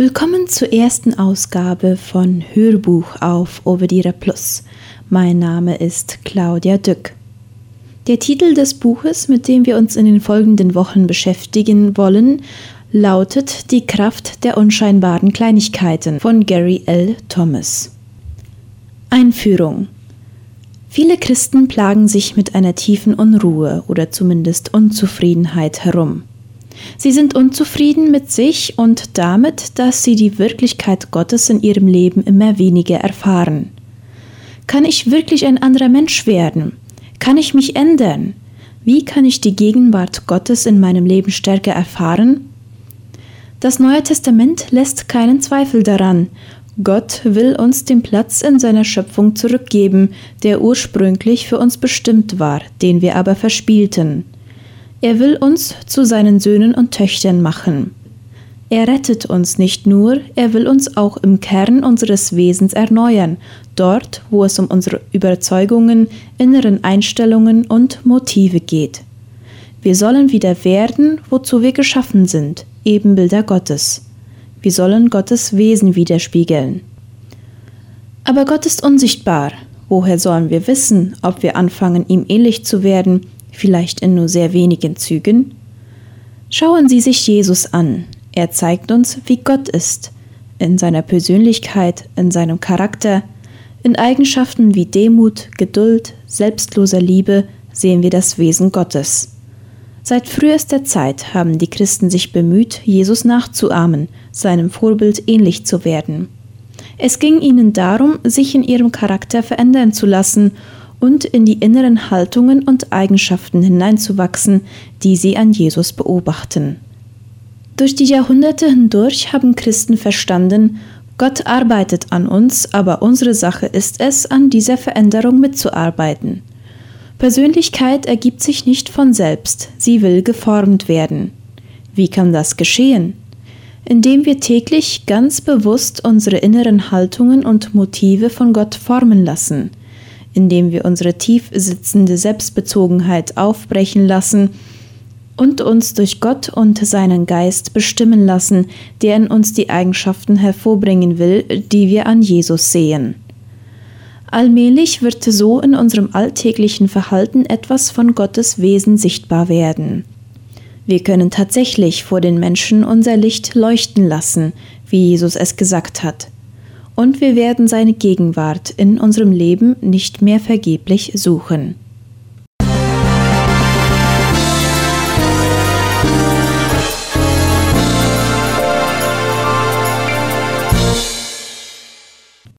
Willkommen zur ersten Ausgabe von Hörbuch auf Obedira Plus. Mein Name ist Claudia Dück. Der Titel des Buches, mit dem wir uns in den folgenden Wochen beschäftigen wollen, lautet Die Kraft der unscheinbaren Kleinigkeiten von Gary L. Thomas. Einführung Viele Christen plagen sich mit einer tiefen Unruhe oder zumindest Unzufriedenheit herum. Sie sind unzufrieden mit sich und damit, dass sie die Wirklichkeit Gottes in ihrem Leben immer weniger erfahren. Kann ich wirklich ein anderer Mensch werden? Kann ich mich ändern? Wie kann ich die Gegenwart Gottes in meinem Leben stärker erfahren? Das Neue Testament lässt keinen Zweifel daran. Gott will uns den Platz in seiner Schöpfung zurückgeben, der ursprünglich für uns bestimmt war, den wir aber verspielten. Er will uns zu seinen Söhnen und Töchtern machen. Er rettet uns nicht nur, er will uns auch im Kern unseres Wesens erneuern, dort, wo es um unsere Überzeugungen, inneren Einstellungen und Motive geht. Wir sollen wieder werden, wozu wir geschaffen sind, Ebenbilder Gottes. Wir sollen Gottes Wesen widerspiegeln. Aber Gott ist unsichtbar. Woher sollen wir wissen, ob wir anfangen, ihm ähnlich zu werden, vielleicht in nur sehr wenigen Zügen? Schauen Sie sich Jesus an. Er zeigt uns, wie Gott ist, in seiner Persönlichkeit, in seinem Charakter, in Eigenschaften wie Demut, Geduld, selbstloser Liebe sehen wir das Wesen Gottes. Seit frühester Zeit haben die Christen sich bemüht, Jesus nachzuahmen, seinem Vorbild ähnlich zu werden. Es ging ihnen darum, sich in ihrem Charakter verändern zu lassen und in die inneren Haltungen und Eigenschaften hineinzuwachsen, die sie an Jesus beobachten. Durch die Jahrhunderte hindurch haben Christen verstanden, Gott arbeitet an uns, aber unsere Sache ist es, an dieser Veränderung mitzuarbeiten. Persönlichkeit ergibt sich nicht von selbst, sie will geformt werden. Wie kann das geschehen? Indem wir täglich ganz bewusst unsere inneren Haltungen und Motive von Gott formen lassen indem wir unsere tief sitzende Selbstbezogenheit aufbrechen lassen und uns durch Gott und seinen Geist bestimmen lassen, der in uns die Eigenschaften hervorbringen will, die wir an Jesus sehen. Allmählich wird so in unserem alltäglichen Verhalten etwas von Gottes Wesen sichtbar werden. Wir können tatsächlich vor den Menschen unser Licht leuchten lassen, wie Jesus es gesagt hat und wir werden seine Gegenwart in unserem Leben nicht mehr vergeblich suchen.